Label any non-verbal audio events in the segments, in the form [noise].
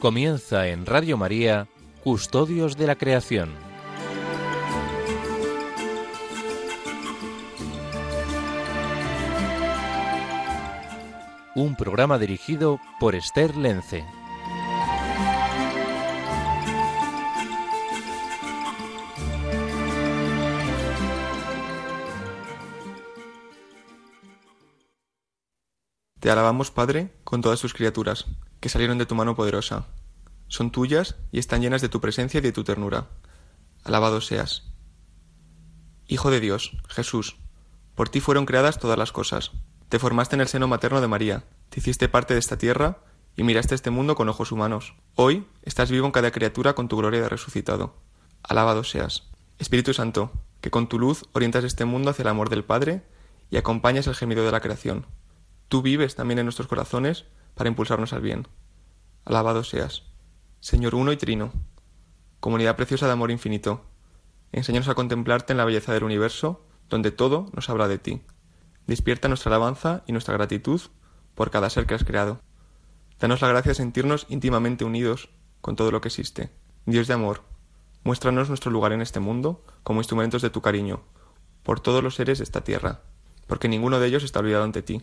Comienza en Radio María, Custodios de la Creación. Un programa dirigido por Esther Lence. Te alabamos, Padre, con todas tus criaturas, que salieron de tu mano poderosa. Son tuyas y están llenas de tu presencia y de tu ternura. Alabado seas. Hijo de Dios, Jesús, por ti fueron creadas todas las cosas. Te formaste en el seno materno de María, te hiciste parte de esta tierra y miraste este mundo con ojos humanos. Hoy estás vivo en cada criatura con tu gloria de resucitado. Alabado seas. Espíritu Santo, que con tu luz orientas este mundo hacia el amor del Padre y acompañas el gemido de la creación. Tú vives también en nuestros corazones para impulsarnos al bien. Alabado seas. Señor uno y trino, comunidad preciosa de amor infinito, enséñanos a contemplarte en la belleza del universo, donde todo nos habla de ti. Despierta nuestra alabanza y nuestra gratitud por cada ser que has creado. Danos la gracia de sentirnos íntimamente unidos con todo lo que existe. Dios de amor, muéstranos nuestro lugar en este mundo como instrumentos de tu cariño, por todos los seres de esta tierra, porque ninguno de ellos está olvidado ante ti.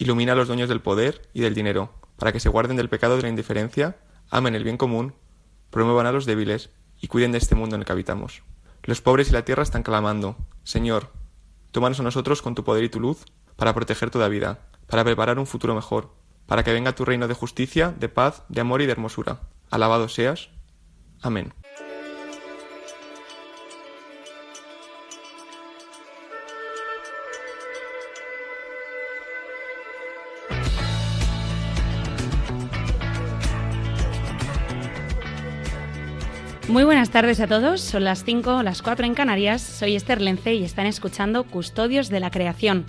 Ilumina a los dueños del poder y del dinero, para que se guarden del pecado de la indiferencia, amen el bien común, promuevan a los débiles y cuiden de este mundo en el que habitamos. Los pobres y la tierra están clamando, Señor, tómanos a nosotros con tu poder y tu luz, para proteger toda vida, para preparar un futuro mejor, para que venga tu reino de justicia, de paz, de amor y de hermosura. Alabado seas. Amén. Muy buenas tardes a todos, son las 5, las 4 en Canarias, soy Esther Lence y están escuchando Custodios de la Creación.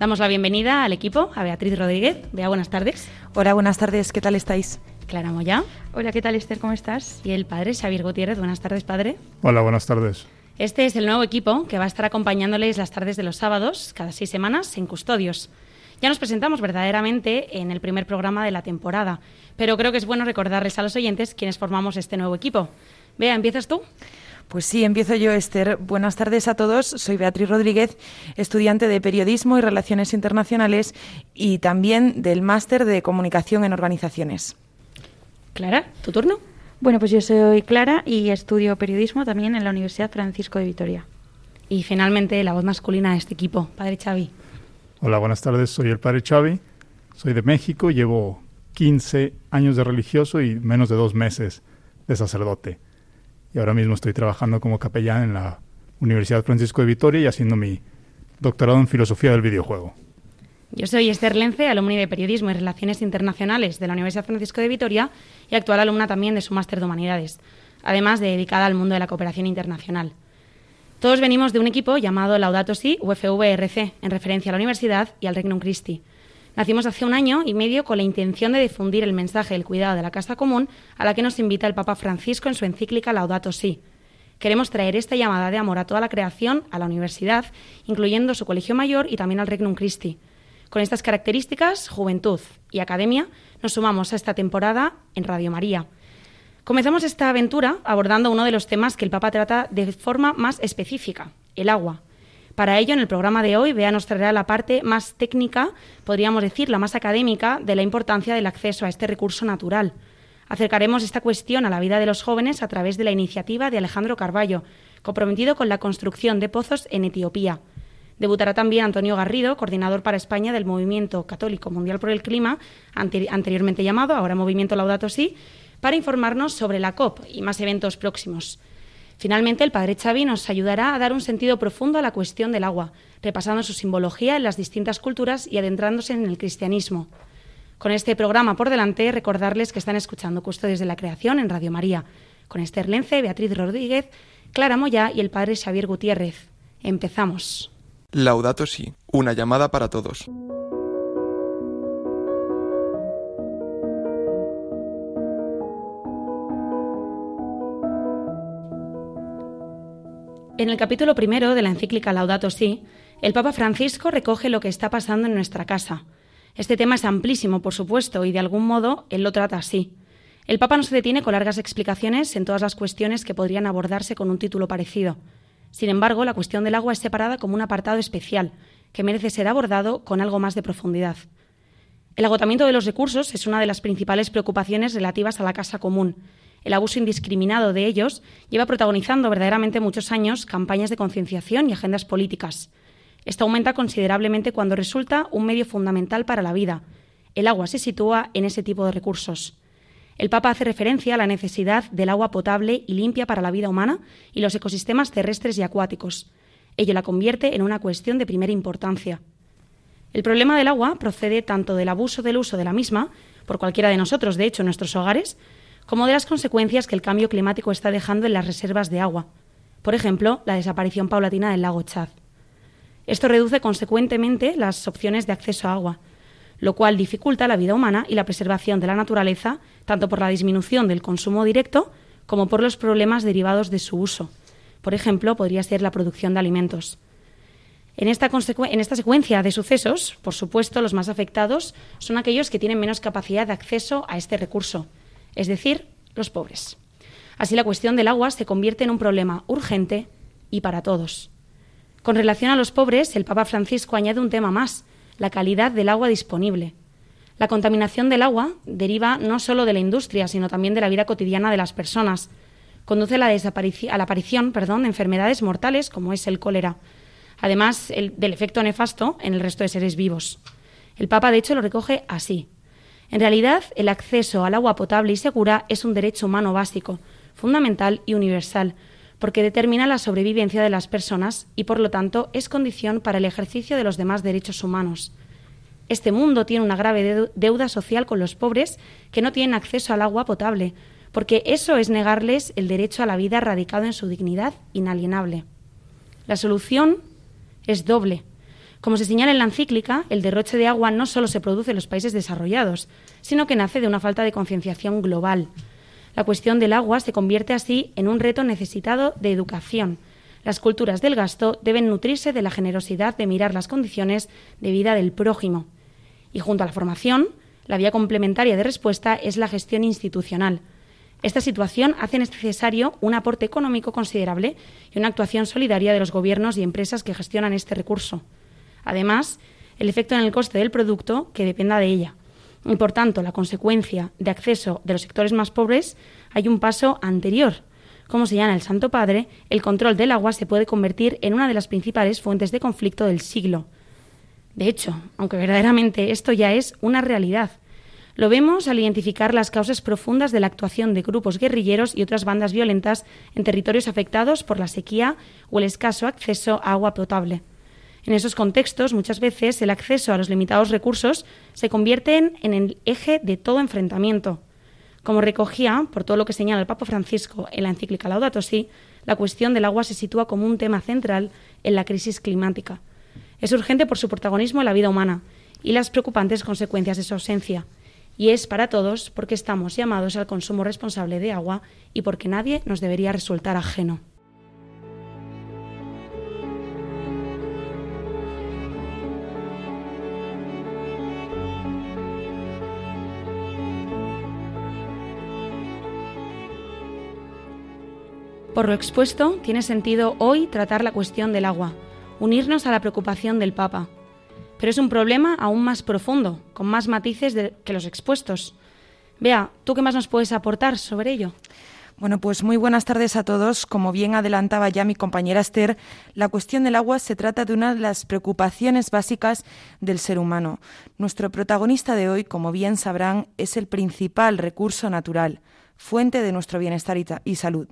Damos la bienvenida al equipo, a Beatriz Rodríguez. Bea, buenas tardes. Hola, buenas tardes, ¿qué tal estáis? Clara Moya. Hola, ¿qué tal Esther? ¿Cómo estás? Y el padre Xavier Gutiérrez. Buenas tardes, padre. Hola, buenas tardes. Este es el nuevo equipo que va a estar acompañándoles las tardes de los sábados, cada seis semanas, en Custodios. Ya nos presentamos verdaderamente en el primer programa de la temporada, pero creo que es bueno recordarles a los oyentes quienes formamos este nuevo equipo. Vea, ¿empiezas tú? Pues sí, empiezo yo, Esther. Buenas tardes a todos. Soy Beatriz Rodríguez, estudiante de Periodismo y Relaciones Internacionales y también del Máster de Comunicación en Organizaciones. Clara, ¿tu turno? Bueno, pues yo soy Clara y estudio Periodismo también en la Universidad Francisco de Vitoria. Y finalmente, la voz masculina de este equipo, Padre Xavi. Hola, buenas tardes. Soy el Padre Xavi. Soy de México. Llevo 15 años de religioso y menos de dos meses de sacerdote ahora mismo estoy trabajando como capellán en la Universidad Francisco de Vitoria y haciendo mi doctorado en filosofía del videojuego. Yo soy Esther Lence, alumni de Periodismo y Relaciones Internacionales de la Universidad Francisco de Vitoria y actual alumna también de su máster de Humanidades, además de dedicada al mundo de la cooperación internacional. Todos venimos de un equipo llamado Laudato Si UFVRC, en referencia a la universidad y al Regnum Christi. Nacimos hace un año y medio con la intención de difundir el mensaje del cuidado de la casa común a la que nos invita el Papa Francisco en su encíclica Laudato Si. Queremos traer esta llamada de amor a toda la creación, a la universidad, incluyendo su colegio mayor y también al Regnum Christi. Con estas características, juventud y academia, nos sumamos a esta temporada en Radio María. Comenzamos esta aventura abordando uno de los temas que el Papa trata de forma más específica, el agua. Para ello, en el programa de hoy, Bea nos traerá la parte más técnica, podríamos decir, la más académica, de la importancia del acceso a este recurso natural. Acercaremos esta cuestión a la vida de los jóvenes a través de la iniciativa de Alejandro Carballo, comprometido con la construcción de pozos en Etiopía. Debutará también Antonio Garrido, coordinador para España del Movimiento Católico Mundial por el Clima, anteriormente llamado, ahora Movimiento Laudato Si, para informarnos sobre la COP y más eventos próximos. Finalmente, el padre Xavi nos ayudará a dar un sentido profundo a la cuestión del agua, repasando su simbología en las distintas culturas y adentrándose en el cristianismo. Con este programa por delante, recordarles que están escuchando Custodios de la Creación en Radio María, con Esther Lence, Beatriz Rodríguez, Clara Moya y el padre Xavier Gutiérrez. Empezamos. Laudato Si, una llamada para todos. En el capítulo primero de la encíclica Laudato Si, el Papa Francisco recoge lo que está pasando en nuestra casa. Este tema es amplísimo, por supuesto, y de algún modo él lo trata así. El Papa no se detiene con largas explicaciones en todas las cuestiones que podrían abordarse con un título parecido. Sin embargo, la cuestión del agua es separada como un apartado especial, que merece ser abordado con algo más de profundidad. El agotamiento de los recursos es una de las principales preocupaciones relativas a la casa común. El abuso indiscriminado de ellos lleva protagonizando verdaderamente muchos años campañas de concienciación y agendas políticas. Esto aumenta considerablemente cuando resulta un medio fundamental para la vida. El agua se sitúa en ese tipo de recursos. El Papa hace referencia a la necesidad del agua potable y limpia para la vida humana y los ecosistemas terrestres y acuáticos. Ello la convierte en una cuestión de primera importancia. El problema del agua procede tanto del abuso del uso de la misma, por cualquiera de nosotros, de hecho, en nuestros hogares, como de las consecuencias que el cambio climático está dejando en las reservas de agua. Por ejemplo, la desaparición paulatina del lago Chad. Esto reduce consecuentemente las opciones de acceso a agua, lo cual dificulta la vida humana y la preservación de la naturaleza, tanto por la disminución del consumo directo como por los problemas derivados de su uso. Por ejemplo, podría ser la producción de alimentos. En esta, en esta, secuencia de sucesos, por supuesto, los más afectados son aquellos que tienen menos capacidad de acceso a este recurso, es decir, los pobres. Así la cuestión del agua se convierte en un problema urgente y para todos. Con relación a los pobres, el Papa Francisco añade un tema más, la calidad del agua disponible. La contaminación del agua deriva no solo de la industria, sino también de la vida cotidiana de las personas. Conduce a la, aparición perdón, de enfermedades mortales como es el cólera, además del efecto nefasto en el resto de seres vivos. El Papa, de hecho, lo recoge así. En realidad, el acceso al agua potable y segura es un derecho humano básico, fundamental y universal, porque determina la sobrevivencia de las personas y, por lo tanto, es condición para el ejercicio de los demás derechos humanos. Este mundo tiene una grave deuda social con los pobres que no tienen acceso al agua potable, porque eso es negarles el derecho a la vida radicado en su dignidad inalienable. La solución es doble. Como se señala en la encíclica, el derroche de agua no solo se produce en los países desarrollados, sino que nace de una falta de concienciación global. La cuestión del agua se convierte así en un reto necesitado de educación. Las culturas del gasto deben nutrirse de la generosidad de mirar las condiciones de vida del prójimo. Y junto a la formación, la vía complementaria de respuesta es la gestión institucional. Esta situación hace necesario un aporte económico considerable y una actuación solidaria de los gobiernos y empresas que gestionan este recurso. Además, el efecto en el coste del producto que dependa de ella y por tanto la consecuencia de acceso de los sectores más pobres, hay un paso anterior. Como señala el Santo Padre, el control del agua se puede convertir en una de las principales fuentes de conflicto del siglo. De hecho, aunque verdaderamente esto ya es una realidad, lo vemos al identificar las causas profundas de la actuación de grupos guerrilleros y otras bandas violentas en territorios afectados por la sequía o el escaso acceso a agua potable. En esos contextos, muchas veces el acceso a los limitados recursos se convierte en el eje de todo enfrentamiento. Como recogía, por todo lo que señala el Papa Francisco en la encíclica Laudato Si, la cuestión del agua se sitúa como un tema central en la crisis climática. Es urgente por su protagonismo en la vida humana y las preocupantes consecuencias de su ausencia. Y es para todos porque estamos llamados al consumo responsable de agua y porque nadie nos debería resultar ajeno. Por lo expuesto, tiene sentido hoy tratar la cuestión del agua, unirnos a la preocupación del Papa. Pero es un problema aún más profundo, con más matices que los expuestos. Vea, ¿tú qué más nos puedes aportar sobre ello? Bueno, pues muy buenas tardes a todos. Como bien adelantaba ya mi compañera Esther, la cuestión del agua se trata de una de las preocupaciones básicas del ser humano. Nuestro protagonista de hoy, como bien sabrán, es el principal recurso natural, fuente de nuestro bienestar y salud.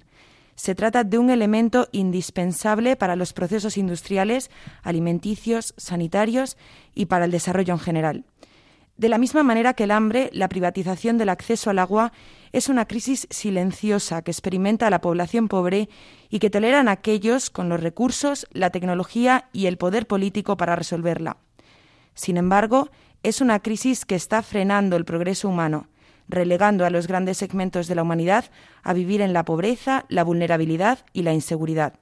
Se trata de un elemento indispensable para los procesos industriales, alimenticios, sanitarios y para el desarrollo en general. De la misma manera que el hambre, la privatización del acceso al agua es una crisis silenciosa que experimenta la población pobre y que toleran aquellos con los recursos, la tecnología y el poder político para resolverla. Sin embargo, es una crisis que está frenando el progreso humano, relegando a los grandes segmentos de la humanidad a vivir en la pobreza, la vulnerabilidad y la inseguridad.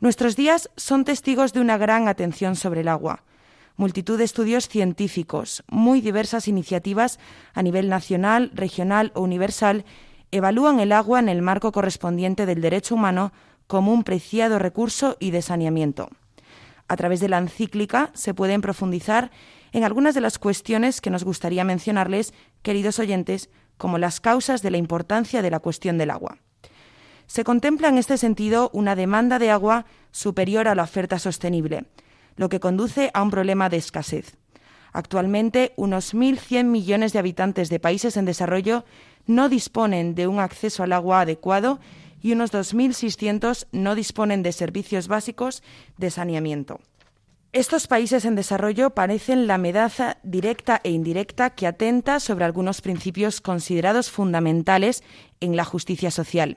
Nuestros días son testigos de una gran atención sobre el agua. multitud de estudios científicos, muy diversas iniciativas a nivel nacional, regional o universal evalúan el agua en el marco correspondiente del derecho humano como un preciado recurso y de saneamiento. A través de la encíclica se pueden profundizar en algunas de las cuestiones que nos gustaría mencionarles, queridos oyentes, como las causas de la importancia de la cuestión del agua. Se contempla en este sentido una demanda de agua superior a la oferta sostenible, lo que conduce a un problema de escasez. Actualmente, unos 1.100 millones de habitantes de países en desarrollo no disponen de un acceso al agua adecuado y unos 2.600 no disponen de servicios básicos de saneamiento. Estos países en desarrollo parecen la amenaza directa e indirecta que atenta sobre algunos principios considerados fundamentales en la justicia social.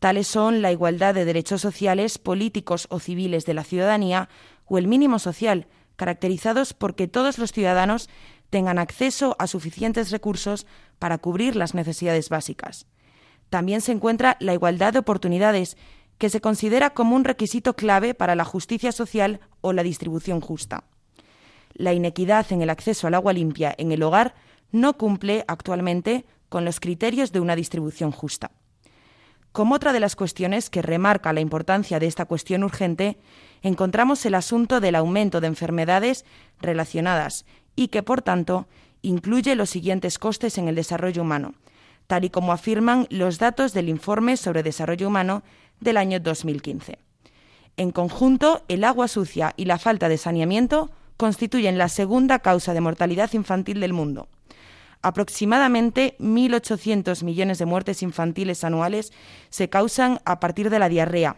Tales son la igualdad de derechos sociales, políticos o civiles de la ciudadanía o el mínimo social, caracterizados por que todos los ciudadanos tengan acceso a suficientes recursos para cubrir las necesidades básicas. También se encuentra la igualdad de oportunidades, que se considera como un requisito clave para la justicia social o la distribución justa. La inequidad en el acceso al agua limpia en el hogar no cumple actualmente con los criterios de una distribución justa. Como otra de las cuestiones que remarca la importancia de esta cuestión urgente, encontramos el asunto del aumento de enfermedades relacionadas y que, por tanto, incluye los siguientes costes en el desarrollo humano, tal y como afirman los datos del Informe sobre Desarrollo Humano del año 2015. En conjunto, el agua sucia y la falta de saneamiento constituyen la segunda causa de mortalidad infantil del mundo. Aproximadamente 1.800 millones de muertes infantiles anuales se causan a partir de la diarrea.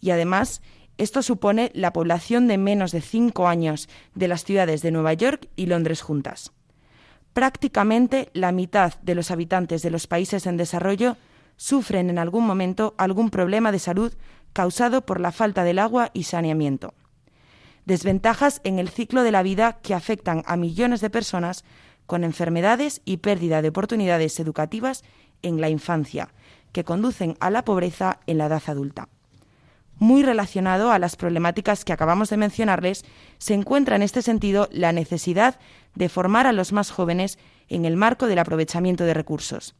Y además, esto supone la población de menos de cinco años de las ciudades de Nueva York y Londres juntas. Prácticamente la mitad de los habitantes de los países en desarrollo sufren en algún momento algún problema de salud causado por la falta del agua y saneamiento. Desventajas en el ciclo de la vida que afectan a millones de personas con enfermedades y pérdida de oportunidades educativas en la infancia, que conducen a la pobreza en la edad adulta muy relacionado a las problemáticas que acabamos de mencionarles, se encuentra en este sentido la necesidad de formar a los más jóvenes en el marco del aprovechamiento de recursos.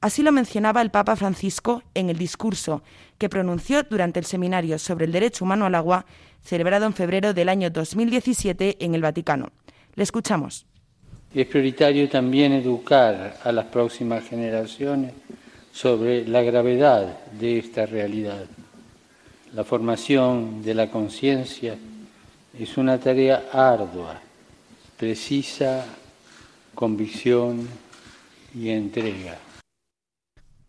Así lo mencionaba el Papa Francisco en el discurso que pronunció durante el seminario sobre el derecho humano al agua, celebrado en febrero del año 2017 en el Vaticano. Le escuchamos. Es prioritario también educar a las próximas generaciones sobre la gravedad de esta realidad la formación de la conciencia es una tarea ardua, precisa convicción y entrega.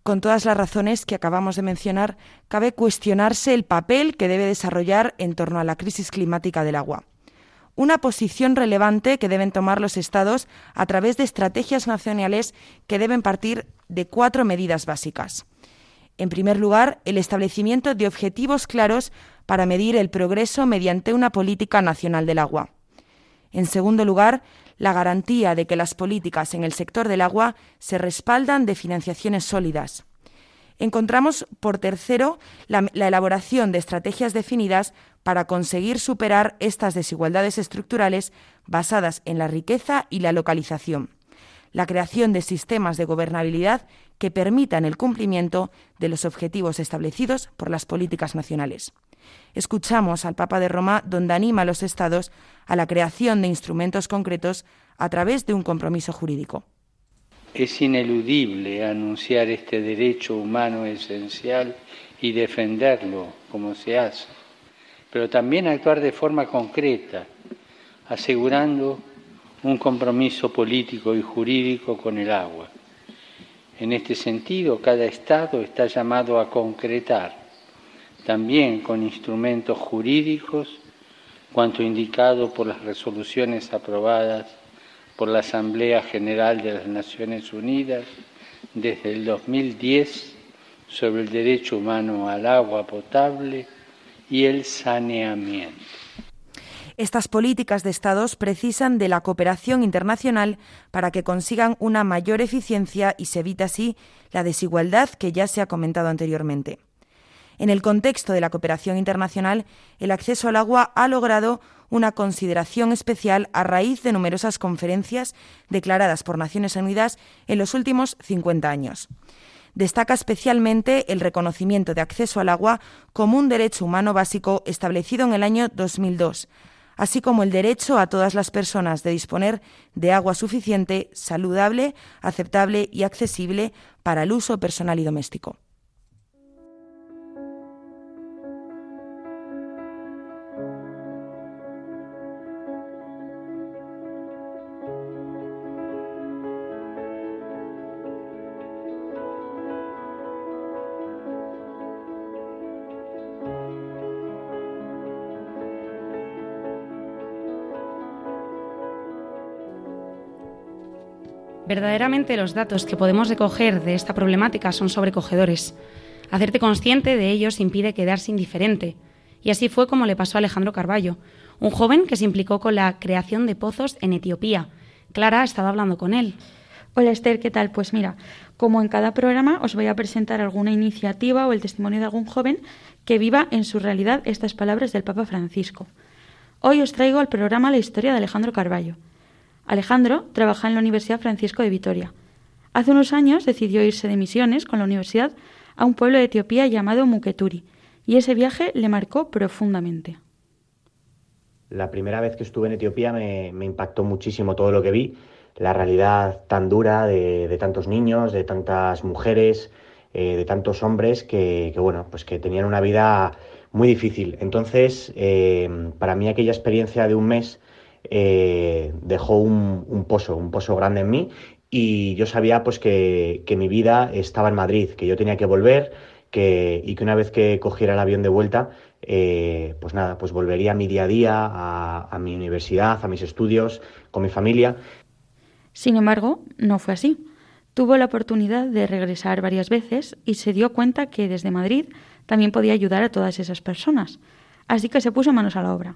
Con todas las razones que acabamos de mencionar, cabe cuestionarse el papel que debe desarrollar en torno a la crisis climática del agua. Una posición relevante que deben tomar los Estados a través de estrategias nacionales que deben partir de cuatro medidas básicas. En primer lugar, el establecimiento de objetivos claros para medir el progreso mediante una política nacional del agua. En segundo lugar, la garantía de que las políticas en el sector del agua se respaldan de financiaciones sólidas. Encontramos, por tercero, la, elaboración de estrategias definidas para conseguir superar estas desigualdades estructurales basadas en la riqueza y la localización la creación de sistemas de gobernabilidad que permitan el cumplimiento de los objetivos establecidos por las políticas nacionales. Escuchamos al Papa de Roma, donde anima a los Estados a la creación de instrumentos concretos a través de un compromiso jurídico. Es ineludible anunciar este derecho humano esencial y defenderlo como se hace, pero también actuar de forma concreta, asegurando un compromiso político y jurídico con el agua. En este sentido, cada Estado está llamado a concretar, también con instrumentos jurídicos, cuanto indicado por las resoluciones aprobadas por la Asamblea General de las Naciones Unidas desde el 2010 sobre el derecho humano al agua potable y el saneamiento. Estas políticas de Estados precisan de la cooperación internacional para que consigan una mayor eficiencia y se evite así la desigualdad que ya se ha comentado anteriormente. En el contexto de la cooperación internacional, el acceso al agua ha logrado una consideración especial a raíz de numerosas conferencias declaradas por Naciones Unidas en los últimos 50 años. Destaca especialmente el reconocimiento de acceso al agua como un derecho humano básico establecido en el año 2002, así como el derecho a todas las personas de disponer de agua suficiente, saludable, aceptable y accesible para el uso personal y doméstico. Verdaderamente los datos que podemos recoger de esta problemática son sobrecogedores. Hacerte consciente de ellos impide quedarse indiferente. Y así fue como le pasó a Alejandro Carballo, un joven que se implicó con la creación de pozos en Etiopía. Clara ha estado hablando con él. Hola Esther, ¿qué tal? Pues mira, como en cada programa os voy a presentar alguna iniciativa o el testimonio de algún joven que viva en su realidad estas palabras del Papa Francisco. Hoy os traigo al programa la historia de Alejandro Carballo. Alejandro trabaja en la Universidad Francisco de Vitoria. Hace unos años decidió irse de misiones con la universidad a un pueblo de Etiopía llamado Muketuri, y ese viaje le marcó profundamente. La primera vez que estuve en Etiopía me, impactó muchísimo todo lo que vi, la realidad tan dura de, tantos niños, de tantas mujeres, eh, de tantos hombres que, bueno, pues que tenían una vida muy difícil. Entonces, eh, para mí aquella experiencia de un mes eh, dejó un, pozo, un pozo grande en mí y yo sabía pues que, mi vida estaba en Madrid, que yo tenía que volver que, y que una vez que cogiera el avión de vuelta, eh, pues nada, pues volvería a mi día a día, a, a mi universidad, a mis estudios, con mi familia. Sin embargo, no fue así. Tuvo la oportunidad de regresar varias veces y se dio cuenta que desde Madrid también podía ayudar a todas esas personas. Así que se puso manos a la obra.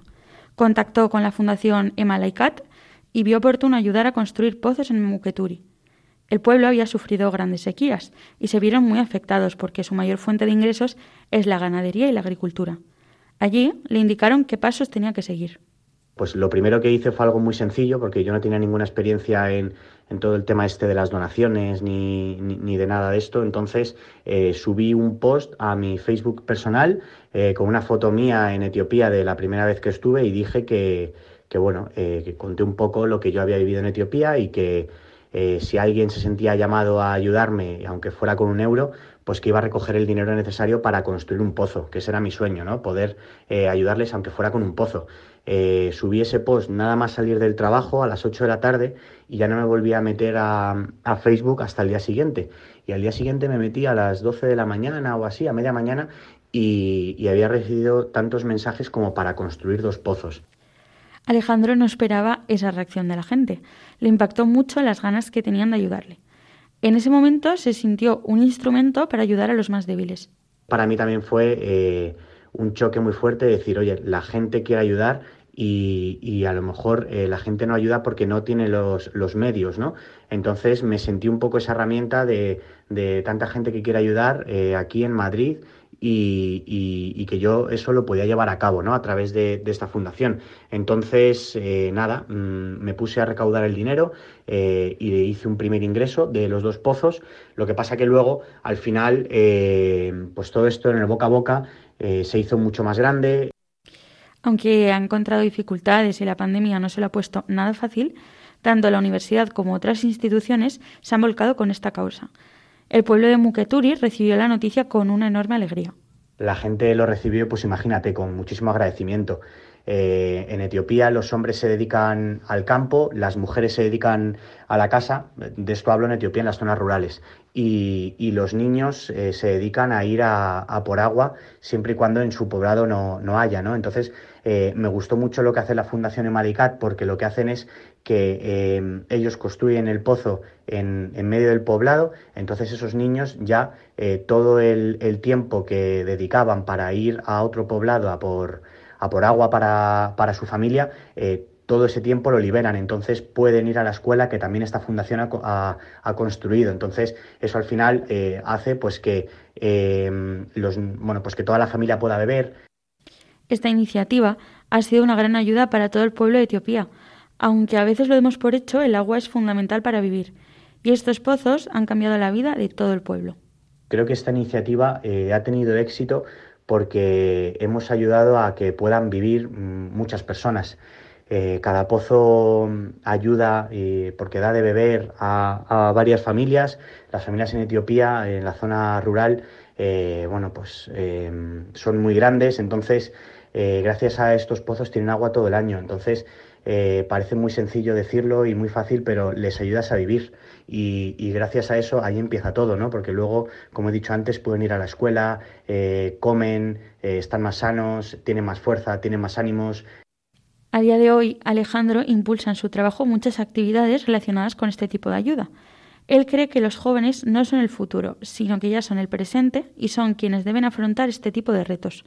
Contactó con la Fundación Emalaikat y vio oportuno ayudar a construir pozos en Muketuri. El pueblo había sufrido grandes sequías y se vieron muy afectados porque su mayor fuente de ingresos es la ganadería y la agricultura. Allí le indicaron qué pasos tenía que seguir. Pues lo primero que hice fue algo muy sencillo porque yo no tenía ninguna experiencia en, todo el tema este de las donaciones ni, de nada de esto. Entonces eh, subí un post a mi Facebook personal eh, con una foto mía en Etiopía de la primera vez que estuve y dije que, bueno, eh, que conté un poco lo que yo había vivido en Etiopía y que si alguien se sentía llamado a ayudarme, aunque fuera con un euro, pues que iba a recoger el dinero necesario para construir un pozo, que ese era mi sueño, ¿no? Poder ayudarles aunque fuera con un pozo. Eh, subí ese post nada más salir del trabajo a las 8 de la tarde y ya no me volví a meter a, Facebook hasta el día siguiente. Y al día siguiente me metí a las 12 de la mañana o así, a media mañana, y, había recibido tantos mensajes como para construir dos pozos. Alejandro no esperaba esa reacción de la gente. Le impactó mucho las ganas que tenían de ayudarle. En ese momento se sintió un instrumento para ayudar a los más débiles. Para mí también fue eh, un choque muy fuerte de decir, oye, la gente quiere ayudar y, a lo mejor eh, la gente no ayuda porque no tiene los, los, medios, ¿no? Entonces me sentí un poco esa herramienta de, de tanta gente que quiere ayudar eh, aquí en Madrid y, y, que yo eso lo podía llevar a cabo, ¿no? A través de, esta fundación. Entonces, eh, nada, mm, me puse a recaudar el dinero y hice un primer ingreso de los dos pozos. Lo que pasa que luego, al final, pues todo esto en el boca a boca se hizo mucho más grande. Aunque ha encontrado dificultades y la pandemia no se lo ha puesto nada fácil, tanto la universidad como otras instituciones se han volcado con esta causa. El pueblo de Muketuri recibió la noticia con una enorme alegría. La gente lo recibió, pues imagínate, con muchísimo agradecimiento. Eh, en Etiopía los hombres se dedican al campo, las mujeres se dedican a la casa, de esto hablo en Etiopía, en las zonas rurales, y, los niños eh, se dedican a ir a, por agua siempre y cuando en su poblado no, haya, ¿no? Entonces, eh, me gustó mucho lo que hace la Fundación Emalicat porque lo que hacen es que ellos construyen el pozo en, medio del poblado, entonces esos niños ya todo el, el tiempo que dedicaban para ir a otro poblado a por a por agua para, su familia, eh, todo ese tiempo lo liberan, entonces pueden ir a la escuela que también esta fundación ha, construido. Entonces, eso al final eh, hace pues que los, bueno, pues que toda la familia pueda beber. Esta iniciativa ha sido una gran ayuda para todo el pueblo de Etiopía. Aunque a veces lo demos por hecho, el agua es fundamental para vivir. Y estos pozos han cambiado la vida de todo el pueblo. Creo que esta iniciativa eh, ha tenido éxito porque hemos ayudado a que puedan vivir mm, muchas personas. Eh, cada pozo mm, ayuda eh, porque da de beber a, varias familias. Las familias en Etiopía, en la zona rural, bueno, pues son muy grandes, entonces gracias a estos pozos tienen agua todo el año. Entonces parece muy sencillo decirlo y muy fácil, pero les ayudas a vivir y, gracias a eso ahí empieza todo, ¿no? Porque luego, como he dicho antes, pueden ir a la escuela, eh, comen, eh, están más sanos, tienen más fuerza, tienen más ánimos. A día de hoy, Alejandro impulsa en su trabajo muchas actividades relacionadas con este tipo de ayuda. Él cree que los jóvenes no son el futuro, sino que ya son el presente y son quienes deben afrontar este tipo de retos.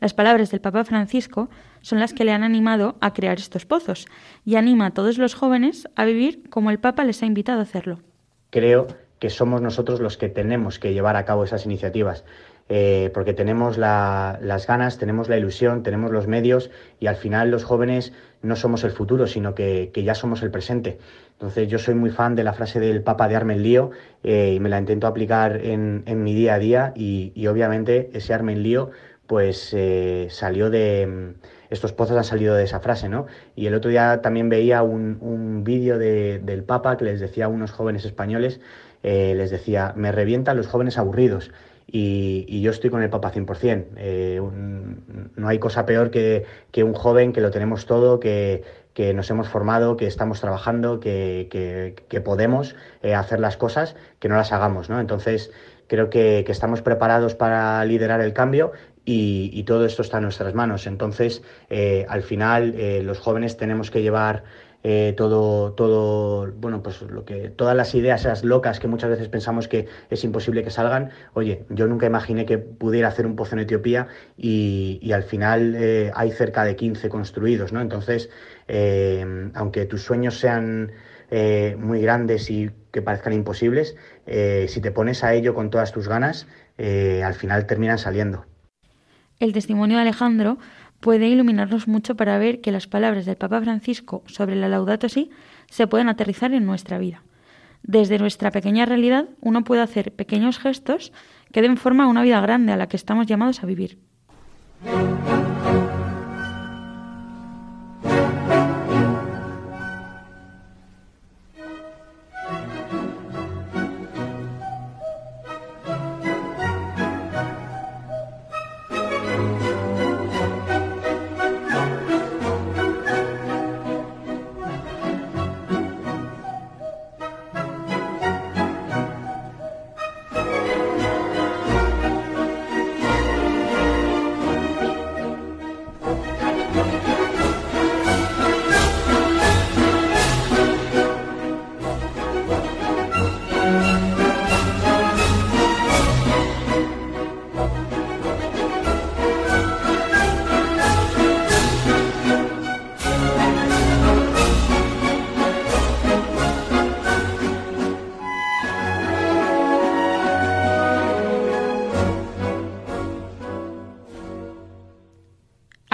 Las palabras del Papa Francisco son las que le han animado a crear estos pozos y anima a todos los jóvenes a vivir como el Papa les ha invitado a hacerlo. Creo que somos nosotros los que tenemos que llevar a cabo esas iniciativas. Eh, porque tenemos las ganas, tenemos la ilusión, tenemos los medios y al final los jóvenes no somos el futuro, sino que, ya somos el presente. Entonces yo soy muy fan de la frase del Papa de Armen Lío eh, y me la intento aplicar en, mi día a día y, obviamente ese Armen Lío pues eh, salió de... Estos pozos han salido de esa frase, ¿no? Y el otro día también veía un, vídeo del Papa que les decía a unos jóvenes españoles, les decía, me revientan los jóvenes aburridos. Y, yo estoy con el Papa 100%. Eh, no hay cosa peor que, un joven que lo tenemos todo, que, nos hemos formado, que estamos trabajando, que, podemos hacer las cosas, que no las hagamos, ¿no? Entonces, creo que, estamos preparados para liderar el cambio y, todo esto está en nuestras manos. Entonces, eh, al final, eh, los jóvenes tenemos que llevar eh, todo, todo, bueno, pues lo que, todas las ideas, esas locas que muchas veces pensamos que es imposible que salgan. Oye, yo nunca imaginé que pudiera hacer un pozo en Etiopía y, al final hay cerca de 15 construidos, ¿no? Entonces, aunque tus sueños sean muy grandes y que parezcan imposibles, si te pones a ello con todas tus ganas, al final terminan saliendo. El testimonio de Alejandro puede iluminarnos mucho para ver que las palabras del Papa Francisco sobre la Laudato se pueden aterrizar en nuestra vida. Desde nuestra pequeña realidad uno puede hacer pequeños gestos que den forma a una vida grande a la que estamos llamados a vivir.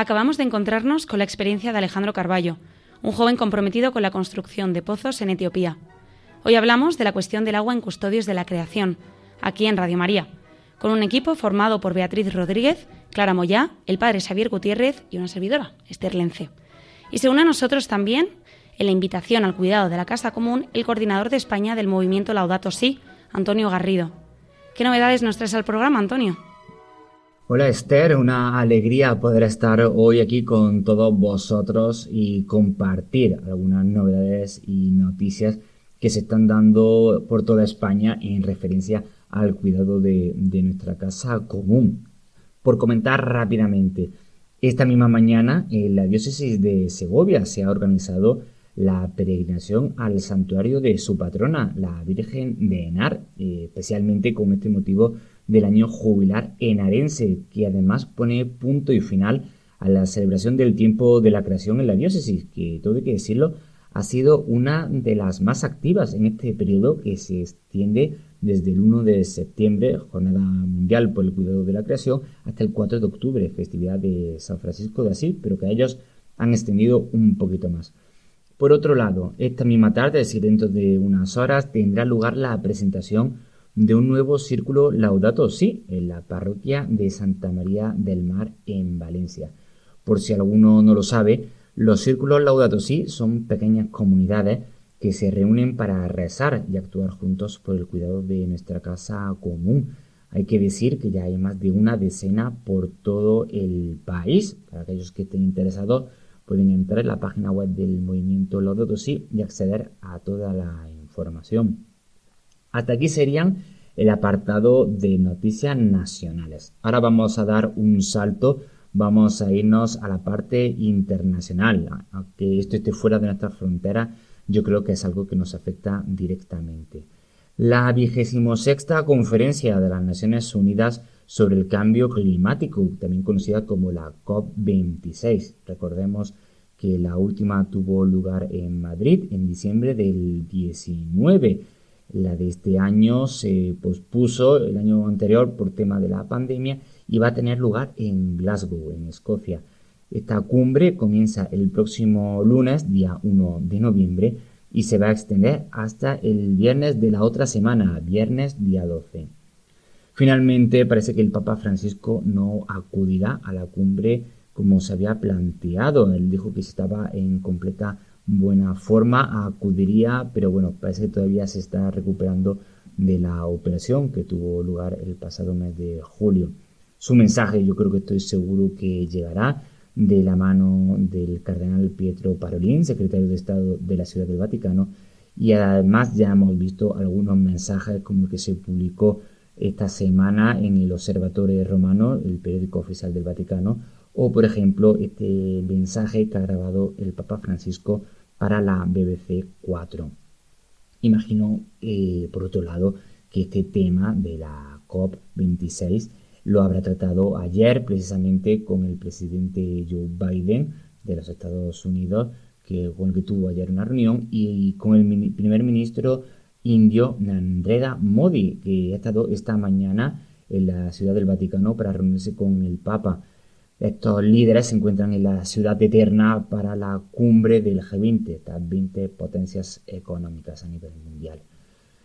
Acabamos de encontrarnos con la experiencia de Alejandro Carballo, un joven comprometido con la construcción de pozos en Etiopía. Hoy hablamos de la cuestión del agua en custodios de la creación, aquí en Radio María, con un equipo formado por Beatriz Rodríguez, Clara Moyá, el padre Xavier Gutiérrez y una servidora, Esther Lence. Y se une a nosotros también, en la invitación al cuidado de la Casa Común, el coordinador de España del movimiento Laudato Si, Antonio Garrido. ¿Qué novedades nos traes al programa, Antonio? Hola Esther, una alegría poder estar hoy aquí con todos vosotros y compartir algunas novedades y noticias que se están dando por toda España en referencia al cuidado de, nuestra casa común. Por comentar rápidamente, esta misma mañana en la diócesis de Segovia se ha organizado la peregrinación al santuario de su patrona, la Virgen de Enar, eh, especialmente con este motivo del año jubilar enarense, que además pone punto y final a la celebración del tiempo de la creación en la diócesis, que todo hay que decirlo, ha sido una de las más activas en este periodo que se extiende desde el 1 de septiembre, Jornada Mundial por el Cuidado de la Creación, hasta el 4 de octubre, festividad de San Francisco de Asís, pero que ellos han extendido un poquito más. Por otro lado, esta misma tarde, es decir, dentro de unas horas, tendrá lugar la presentación de un nuevo círculo Laudato Si en la parroquia de Santa María del Mar en Valencia. Por si alguno no lo sabe, los círculos Laudato Si son pequeñas comunidades que se reúnen para rezar y actuar juntos por el cuidado de nuestra casa común. Hay que decir que ya hay más de una decena por todo el país. Para aquellos que estén interesados, pueden entrar en la página web del movimiento Laudato Si y acceder a toda la información. Hasta aquí serían el apartado de noticias nacionales. Ahora vamos a dar un salto vamos a irnos a la parte internacional. Aunque esto esté fuera de nuestra frontera, yo creo que es algo que nos afecta directamente. La sexta conferencia de las Naciones Unidas sobre el cambio climático, también conocida como la COP26. Recordemos que la última tuvo lugar en Madrid en diciembre del 19. La de este año se pospuso el año anterior por tema de la pandemia y va a tener lugar en Glasgow, en Escocia. Esta cumbre comienza el próximo lunes, día 1 de noviembre, y se va a extender hasta el viernes de la otra semana, viernes día 12. Finalmente, parece que el Papa Francisco no acudirá a la cumbre como se había planteado. Él dijo que estaba en completa buena forma, acudiría, pero bueno, parece que todavía se está recuperando de la operación que tuvo lugar el pasado mes de julio. Su mensaje yo creo que estoy seguro que llegará de la mano del cardenal Pietro Parolin, secretario de Estado de la Ciudad del Vaticano, y además ya hemos visto algunos mensajes como el que se publicó esta semana en el Observatorio Romano, el periódico oficial del Vaticano, o por ejemplo este mensaje que ha grabado el Papa Francisco para la BBC 4. Imagino, eh, por otro lado, que este tema de la COP26 lo habrá tratado ayer precisamente con el presidente Joe Biden de los Estados Unidos, que, con el que tuvo ayer una reunión, y, con el primer ministro indio Narendra Modi, que ha estado esta mañana en la Ciudad del Vaticano para reunirse con el Papa. Estos líderes se encuentran en la ciudad eterna para la cumbre del G20, estas 20 potencias económicas a nivel mundial.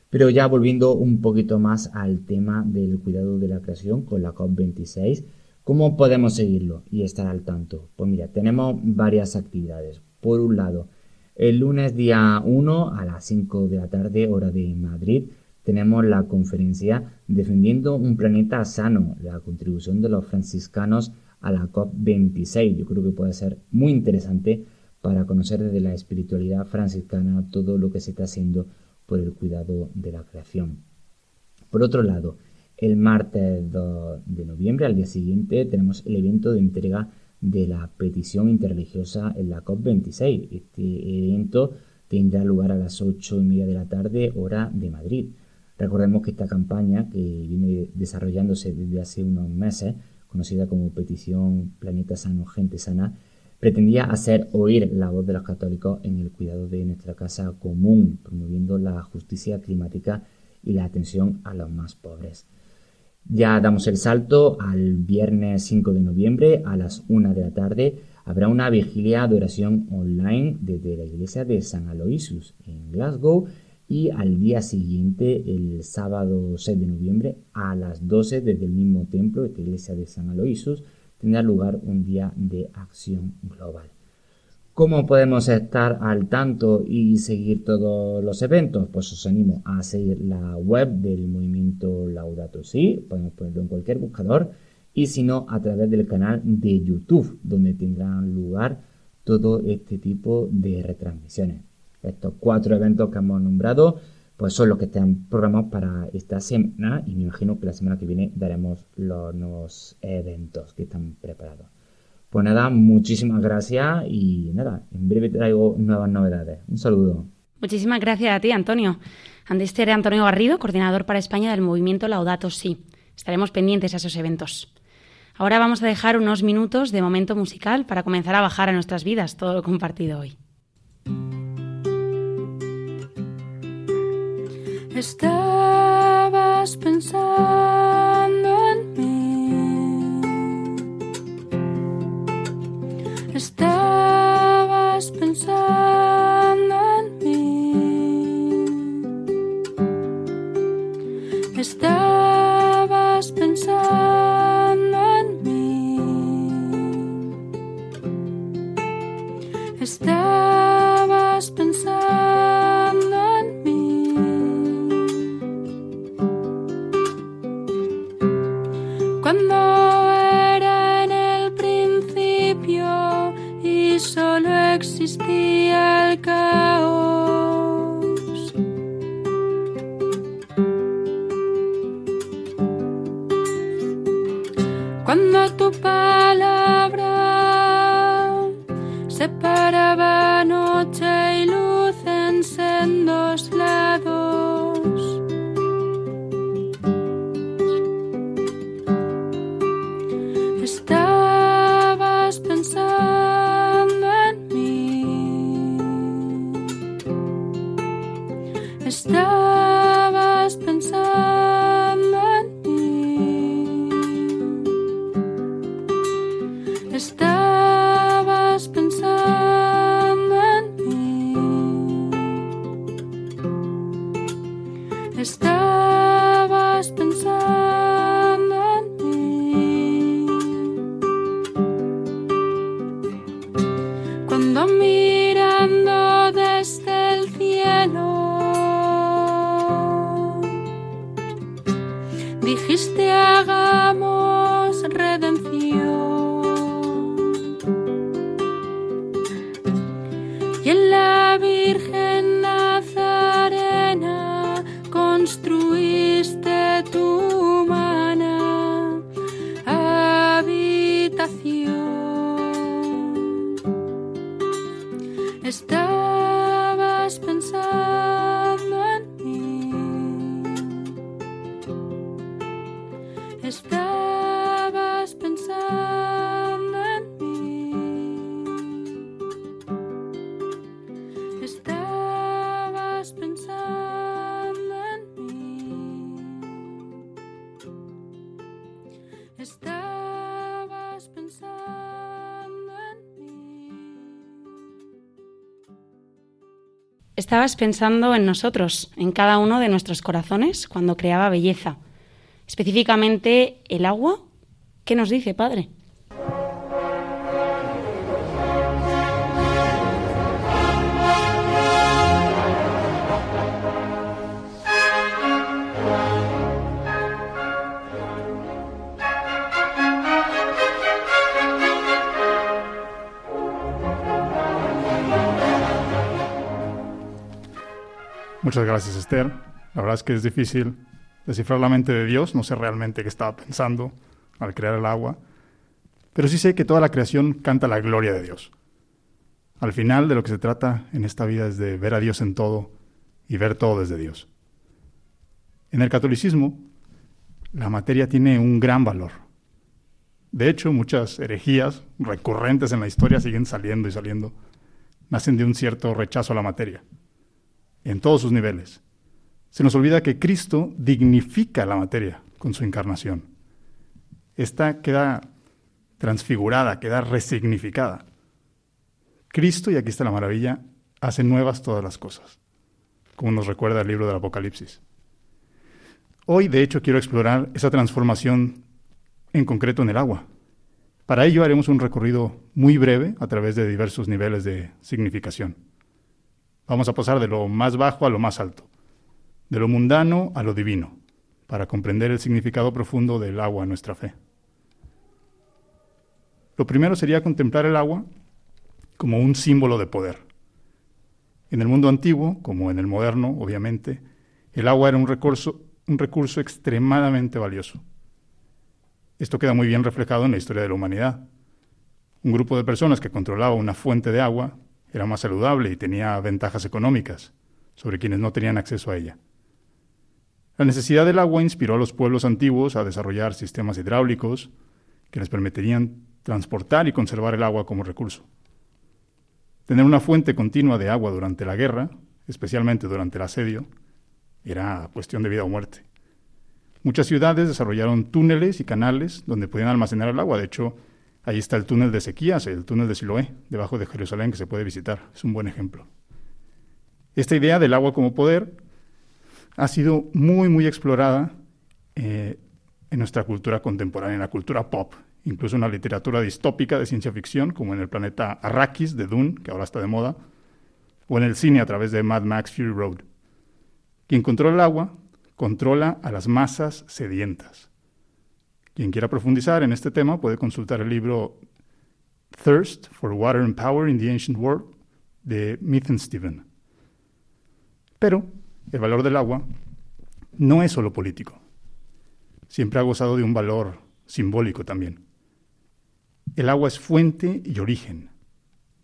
Pero ya volviendo un poquito más al tema del cuidado de la creación con la COP26, ¿cómo podemos seguirlo y estar al tanto? Pues mira, tenemos varias actividades. Por un lado, el lunes día 1 a las 5 de la tarde, hora de Madrid, tenemos la conferencia Defendiendo un planeta sano, la contribución de los franciscanos a la COP26. Yo creo que puede ser muy interesante para conocer desde la espiritualidad franciscana todo lo que se está haciendo por el cuidado de la creación. Por otro lado, el martes 2 de noviembre, al día siguiente, tenemos el evento de entrega de la petición interreligiosa en la COP26. Este evento tendrá lugar a las 8 y media de la tarde, hora de Madrid. Recordemos que esta campaña, que viene desarrollándose desde hace unos meses, conocida como Petición Planeta Sano, Gente Sana, pretendía hacer oír la voz de los católicos en el cuidado de nuestra casa común, promoviendo la justicia climática y la atención a los más pobres. Ya damos el salto al viernes 5 de noviembre a las 1 de la tarde. Habrá una vigilia de oración online desde la iglesia de San Aloysius en Glasgow y al día siguiente, el sábado 6 de noviembre, a las 12 desde el mismo templo, esta iglesia de San Aloysius, tendrá lugar un día de acción global. ¿Cómo podemos estar al tanto y seguir todos los eventos? Pues os animo a seguir la web del movimiento Laudato Si, podemos ponerlo en cualquier buscador, y si no, a través del canal de YouTube, donde tendrán lugar todo este tipo de retransmisiones. Estos cuatro eventos que hemos nombrado pues son los que están programados para esta semana y me imagino que la semana que viene daremos los nuevos eventos que están preparados. Pues nada, muchísimas gracias y nada, en breve traigo nuevas novedades. Un saludo. Muchísimas gracias a ti, Antonio. Antes era Antonio Garrido, coordinador para España del movimiento Laudato Si. Estaremos pendientes a esos eventos. Ahora vamos a dejar unos minutos de momento musical para comenzar a bajar a nuestras vidas todo lo compartido hoy. Estabas pensando en mí. Estabas pensando en mí. Estabas Estabas pensando en nosotros, en cada uno de nuestros corazones, cuando creaba belleza. Específicamente el agua. ¿Qué nos dice, Padre? Muchas gracias, Esther. La verdad es que es difícil descifrar la mente de Dios. No sé realmente qué estaba pensando al crear el agua. Pero sí sé que toda la creación canta la gloria de Dios. Al final de lo que se trata en esta vida es de ver a Dios en todo y ver todo desde Dios. En el catolicismo, la materia tiene un gran valor. De hecho, muchas herejías recurrentes en la historia siguen saliendo y saliendo. Nacen de un cierto rechazo a la materia en todos sus niveles. Se nos olvida que Cristo dignifica la materia con su encarnación. Esta queda transfigurada, queda resignificada. Cristo, y aquí está la maravilla, hace nuevas todas las cosas, como nos recuerda el libro del Apocalipsis. Hoy, de hecho, quiero explorar esa transformación en concreto en el agua. Para ello haremos un recorrido muy breve a través de diversos niveles de significación. Vamos a pasar de lo más bajo a lo más alto, de lo mundano a lo divino, para comprender el significado profundo del agua en nuestra fe. Lo primero sería contemplar el agua como un símbolo de poder. En el mundo antiguo, como en el moderno, obviamente, el agua era un recurso, un recurso extremadamente valioso. Esto queda muy bien reflejado en la historia de la humanidad. Un grupo de personas que controlaba una fuente de agua era más saludable y tenía ventajas económicas sobre quienes no tenían acceso a ella. La necesidad del agua inspiró a los pueblos antiguos a desarrollar sistemas hidráulicos que les permitirían transportar y conservar el agua como recurso. Tener una fuente continua de agua durante la guerra, especialmente durante el asedio, era cuestión de vida o muerte. Muchas ciudades desarrollaron túneles y canales donde podían almacenar el agua. De hecho, ahí está el túnel de Ezequías, el túnel de Siloé, debajo de Jerusalén, que se puede visitar. Es un buen ejemplo. Esta idea del agua como poder ha sido muy, muy explorada eh, en nuestra cultura contemporánea, en la cultura pop, incluso en la literatura distópica de ciencia ficción, como en el planeta Arrakis de Dune, que ahora está de moda, o en el cine a través de Mad Max Fury Road. Quien controla el agua, controla a las masas sedientas. Quien quiera profundizar en este tema puede consultar el libro Thirst for Water and Power in the Ancient World de Mithen Steven. Pero el valor del agua no es solo político. Siempre ha gozado de un valor simbólico también. El agua es fuente y origen.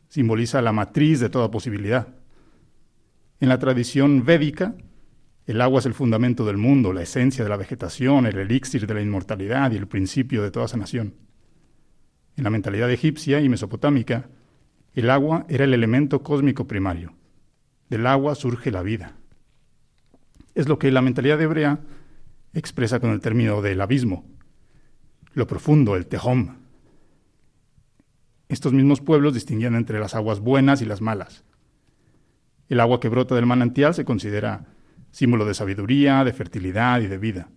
Simboliza la matriz de toda posibilidad. En la tradición védica, el agua es el fundamento del mundo, la esencia de la vegetación, el elixir de la inmortalidad y el principio de toda sanación. En la mentalidad egipcia y mesopotámica, el agua era el elemento cósmico primario. Del agua surge la vida. Es lo que la mentalidad hebrea expresa con el término del abismo, lo profundo, el tejom. Estos mismos pueblos distinguían entre las aguas buenas y las malas. El agua que brota del manantial se considera símbolo de sabiduría, de fertilidad y de vida.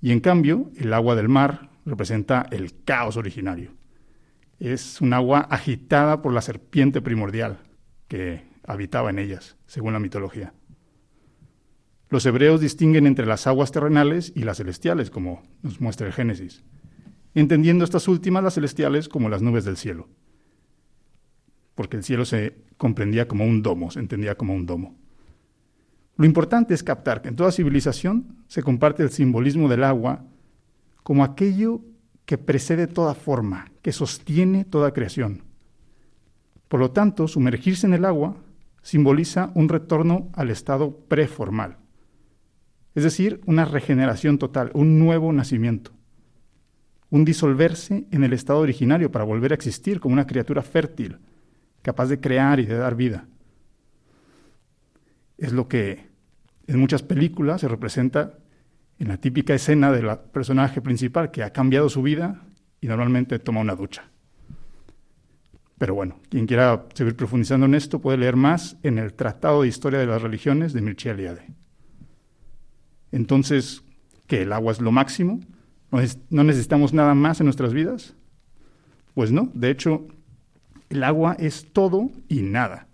Y en cambio, el agua del mar representa el caos originario. Es un agua agitada por la serpiente primordial que habitaba en ellas, según la mitología. Los hebreos distinguen entre las aguas terrenales y las celestiales, como nos muestra el Génesis, entendiendo estas últimas, las celestiales, como las nubes del cielo, porque el cielo se comprendía como un domo, se entendía como un domo. Lo importante es captar que en toda civilización se comparte el simbolismo del agua como aquello que precede toda forma, que sostiene toda creación. Por lo tanto, sumergirse en el agua simboliza un retorno al estado preformal, es decir, una regeneración total, un nuevo nacimiento, un disolverse en el estado originario para volver a existir como una criatura fértil, capaz de crear y de dar vida. Es lo que en muchas películas se representa en la típica escena del personaje principal que ha cambiado su vida y normalmente toma una ducha. Pero bueno, quien quiera seguir profundizando en esto puede leer más en el Tratado de Historia de las Religiones de Mircea Eliade. Entonces, ¿que el agua es lo máximo? ¿No necesitamos nada más en nuestras vidas? Pues no, de hecho, el agua es todo y nada.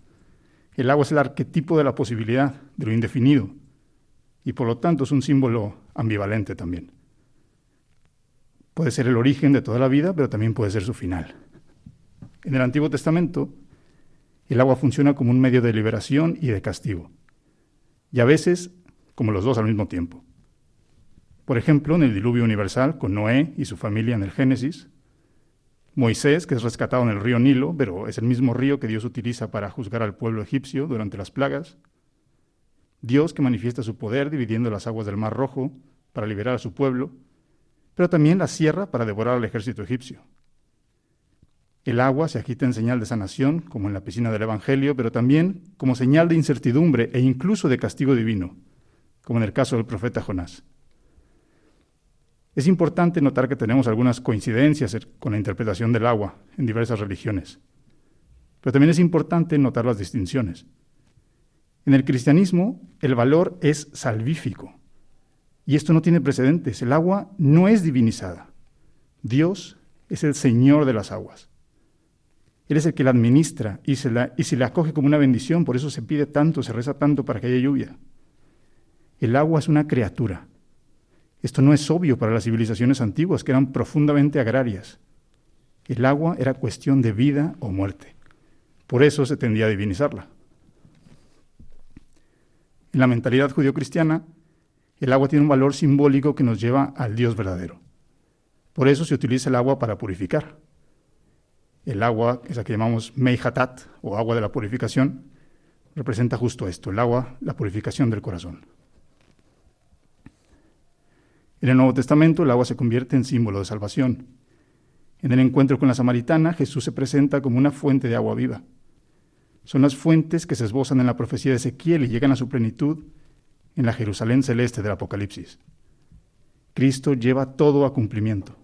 El agua es el arquetipo de la posibilidad, de lo indefinido, y por lo tanto es un símbolo ambivalente también. Puede ser el origen de toda la vida, pero también puede ser su final. En el Antiguo Testamento, el agua funciona como un medio de liberación y de castigo, y a veces como los dos al mismo tiempo. Por ejemplo, en el diluvio universal, con Noé y su familia en el Génesis, Moisés, que es rescatado en el río Nilo, pero es el mismo río que Dios utiliza para juzgar al pueblo egipcio durante las plagas, Dios que manifiesta su poder dividiendo las aguas del Mar Rojo para liberar a su pueblo, pero también la sierra para devorar al ejército egipcio. El agua se agita en señal de sanación, como en la piscina del Evangelio, pero también como señal de incertidumbre e incluso de castigo divino, como en el caso del profeta Jonás. Es importante notar que tenemos algunas coincidencias con la interpretación del agua en diversas religiones, pero también es importante notar las distinciones. En el cristianismo, el valor es salvífico. Y esto no tiene precedentes. El agua no es divinizada. Dios es el Señor de las aguas. Él es el que la administra y se la, la acoge como una bendición. Por eso se pide tanto, se reza tanto para que haya lluvia. El agua es una criatura. Esto no es obvio para las civilizaciones antiguas, que eran profundamente agrarias. El agua era cuestión de vida o muerte. Por eso se tendía a divinizarla. En la mentalidad judío-cristiana, el agua tiene un valor simbólico que nos lleva al Dios verdadero. Por eso se utiliza el agua para purificar. El agua, esa que llamamos Meihatat, o agua de la purificación, representa justo esto, el agua, la purificación del corazón. En el Nuevo Testamento el agua se convierte en símbolo de salvación. En el encuentro con la samaritana, Jesús se presenta como una fuente de agua viva. Son las fuentes que se esbozan en la profecía de Ezequiel y llegan a su plenitud en la Jerusalén celeste del Apocalipsis. Cristo lleva todo a cumplimiento.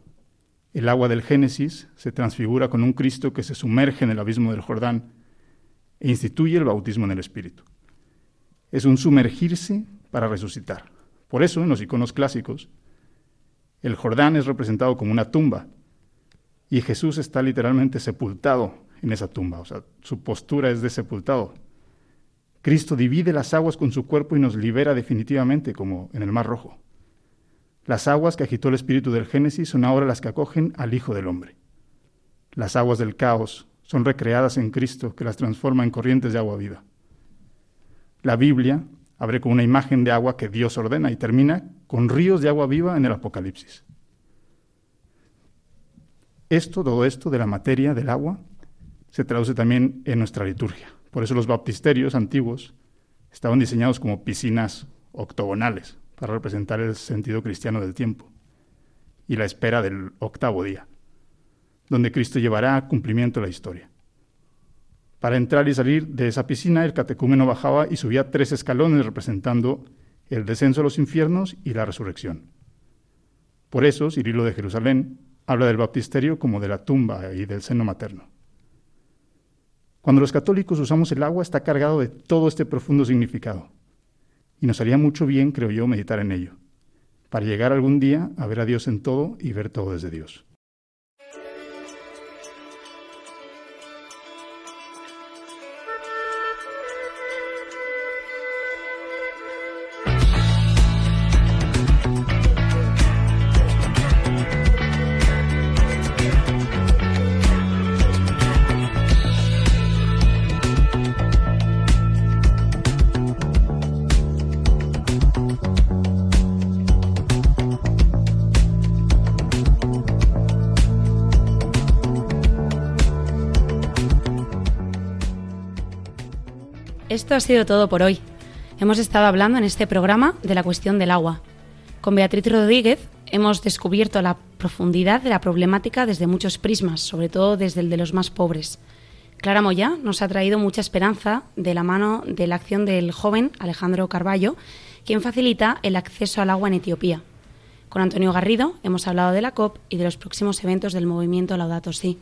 El agua del Génesis se transfigura con un Cristo que se sumerge en el abismo del Jordán e instituye el bautismo en el Espíritu. Es un sumergirse para resucitar. Por eso, en los iconos clásicos, el Jordán es representado como una tumba y Jesús está literalmente sepultado en esa tumba, o sea, su postura es de sepultado. Cristo divide las aguas con su cuerpo y nos libera definitivamente, como en el Mar Rojo. Las aguas que agitó el espíritu del Génesis son ahora las que acogen al Hijo del Hombre. Las aguas del caos son recreadas en Cristo que las transforma en corrientes de agua viva. La Biblia abre con una imagen de agua que Dios ordena y termina con ríos de agua viva en el Apocalipsis. Esto, todo esto de la materia del agua, se traduce también en nuestra liturgia. Por eso los baptisterios antiguos estaban diseñados como piscinas octogonales para representar el sentido cristiano del tiempo y la espera del octavo día, donde Cristo llevará a cumplimiento la historia. Para entrar y salir de esa piscina, el catecúmeno bajaba y subía tres escalones representando el descenso a los infiernos y la resurrección. Por eso, Cirilo de Jerusalén habla del baptisterio como de la tumba y del seno materno. Cuando los católicos usamos el agua está cargado de todo este profundo significado. Y nos haría mucho bien, creo yo, meditar en ello, para llegar algún día a ver a Dios en todo y ver todo desde Dios. Esto ha sido todo por hoy. Hemos estado hablando en este programa de la cuestión del agua. Con Beatriz Rodríguez hemos descubierto la profundidad de la problemática desde muchos prismas, sobre todo desde el de los más pobres. Clara Moya nos ha traído mucha esperanza de la mano de la acción del joven Alejandro Carballo, quien facilita el acceso al agua en Etiopía. Con Antonio Garrido hemos hablado de la COP y de los próximos eventos del movimiento Laudato Si.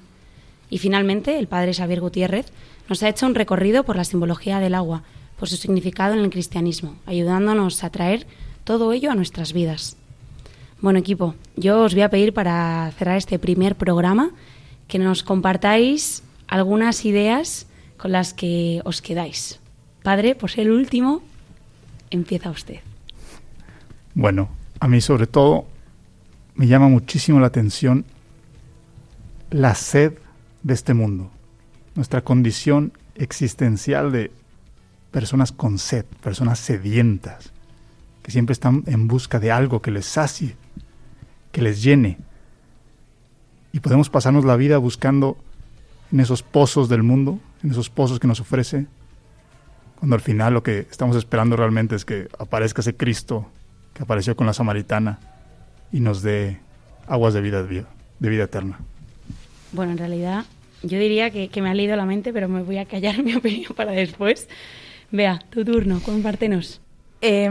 Y finalmente, el padre Xavier Gutiérrez nos ha hecho un recorrido por la simbología del agua, por su significado en el cristianismo, ayudándonos a traer todo ello a nuestras vidas. Bueno, equipo, yo os voy a pedir para cerrar este primer programa que nos compartáis algunas ideas con las que os quedáis. Padre, por ser el último, empieza usted. Bueno, a mí sobre todo me llama muchísimo la atención la sed de este mundo, nuestra condición existencial de personas con sed, personas sedientas, que siempre están en busca de algo que les sacie, que les llene. Y podemos pasarnos la vida buscando en esos pozos del mundo, en esos pozos que nos ofrece, cuando al final lo que estamos esperando realmente es que aparezca ese Cristo que apareció con la samaritana y nos dé aguas de vida, de vida eterna. Bueno, en realidad yo diría que, que me ha leído la mente, pero me voy a callar [laughs] mi opinión para después. Vea, tu turno, compártenos. Eh,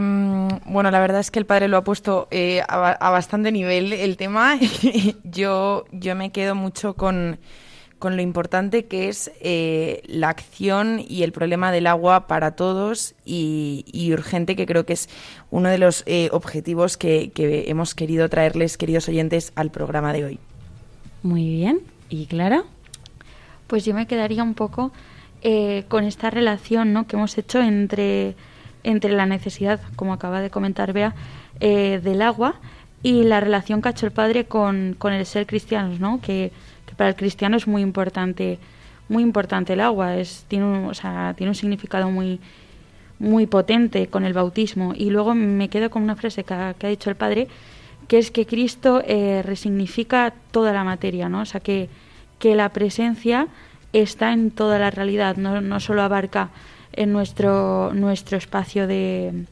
bueno, la verdad es que el padre lo ha puesto eh, a bastante nivel el tema. [laughs] yo, yo me quedo mucho con, con lo importante que es eh, la acción y el problema del agua para todos y, y urgente, que creo que es uno de los eh, objetivos que, que hemos querido traerles, queridos oyentes, al programa de hoy. Muy bien. ¿Y Clara? Pues yo me quedaría un poco eh, con esta relación ¿no? que hemos hecho entre, entre la necesidad, como acaba de comentar Bea, eh, del agua y la relación que ha hecho el padre con, con el ser cristianos, ¿no? Que, que para el cristiano es muy importante, muy importante el agua, es, tiene, un, o sea, tiene un significado muy, muy potente con el bautismo. Y luego me quedo con una frase que ha, que ha dicho el padre, que es que Cristo eh, resignifica toda la materia, ¿no? O sea, que, que la presencia está en toda la realidad, no, no solo abarca en nuestro, nuestro espacio de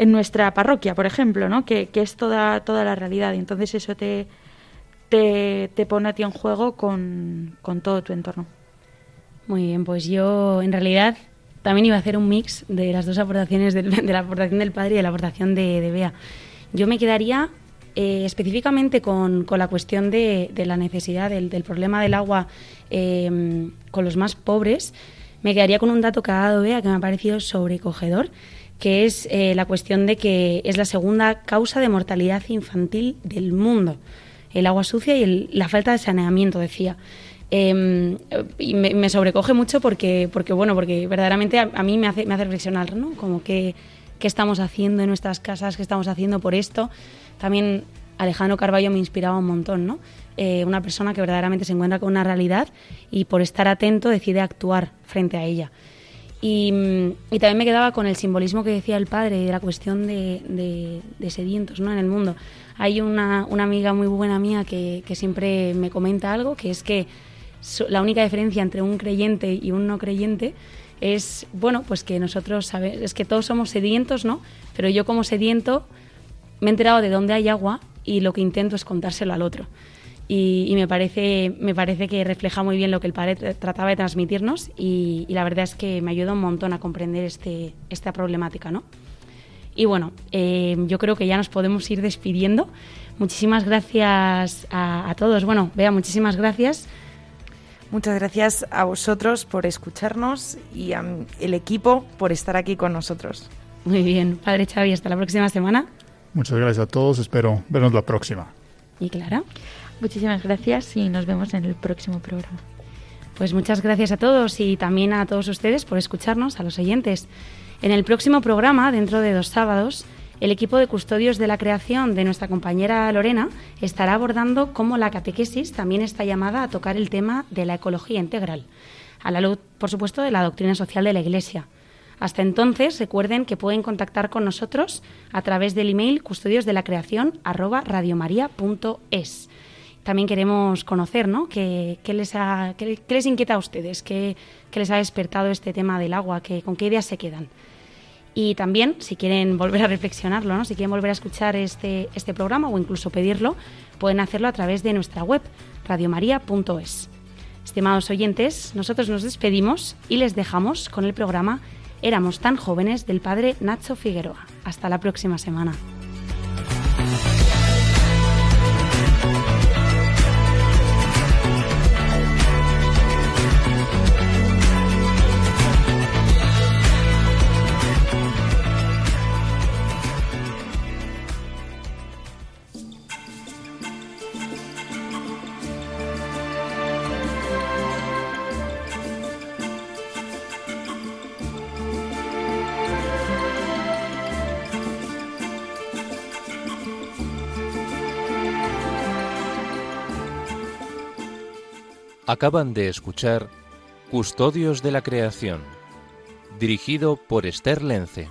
en nuestra parroquia, por ejemplo, ¿no? que, que es toda, toda la realidad. Y entonces eso te, te, te pone a ti en juego con, con todo tu entorno. Muy bien, pues yo en realidad también iba a hacer un mix de las dos aportaciones, del- de la aportación del padre y de la aportación de, de Bea. Yo me quedaría eh, específicamente con, con la cuestión de, de la necesidad del, del problema del agua eh, con los más pobres. Me quedaría con un dato que ha dado Bea que me ha parecido sobrecogedor, que es eh, la cuestión de que es la segunda causa de mortalidad infantil del mundo. El agua sucia y la falta de saneamiento, decía. Eh, y me, sobrecoge mucho porque, porque bueno, porque verdaderamente a, a mí me hace, me hace reflexionar, ¿no? Como que qué estamos haciendo en nuestras casas, qué estamos haciendo por esto. También Alejandro Carballo me inspiraba un montón, ¿no? Eh, una persona que verdaderamente se encuentra con una realidad y por estar atento decide actuar frente a ella. Y, mm, y también me quedaba con el simbolismo que decía el padre de la cuestión de, de- de sedientos ¿no? en el mundo. Hay una, una amiga muy buena mía que, que siempre me comenta algo, que es que la única diferencia entre un creyente y un no creyente es, bueno, pues que nosotros sabe- es que todos somos sedientos, ¿no? Pero yo como sediento me he enterado de dónde hay agua y lo que intento es contárselo al otro. Y, me, parece, me parece que refleja muy bien lo que el padre tra- trataba de transmitirnos y, la verdad es que me ayuda un montón a comprender este, esta problemática, ¿no? Y bueno, eh, yo creo que ya nos podemos ir despidiendo. Muchísimas gracias a todos. Bueno, vea, muchísimas gracias. Muchas gracias a vosotros por escucharnos y al equipo por estar aquí con nosotros. Muy bien, Padre Xavi, hasta la próxima semana. Muchas gracias a todos. Espero vernos la próxima. Y Clara. Muchísimas gracias y nos vemos en el próximo programa. Pues muchas gracias a todos y también a todos ustedes por escucharnos, a los oyentes. En el próximo programa, dentro de dos sábados, el equipo de custodios de la creación de nuestra compañera Lorena estará abordando cómo la catequesis también está llamada a tocar el tema de la ecología integral, a la luz, por supuesto, de la doctrina social de la Iglesia. Hasta entonces, recuerden que pueden contactar con nosotros a través del email custodiosdelacreación@radiomaria.es. También queremos conocer, ¿no? ¿Qué, qué les, qué- les inquieta a ustedes? ¿Qué, qué les ha despertado este tema del agua? ¿Qué, ¿Con qué ideas se quedan? Y también, si quieren volver a reflexionarlo, ¿no? si quieren volver a escuchar este, este programa o incluso pedirlo, pueden hacerlo a través de nuestra web, radiomaria.es. Estimados oyentes, nosotros nos despedimos y les dejamos con el programa Éramos tan jóvenes del padre Nacho Figueroa. Hasta la próxima semana. Acaban de escuchar Custodios de la Creación, dirigido por Esther Lence.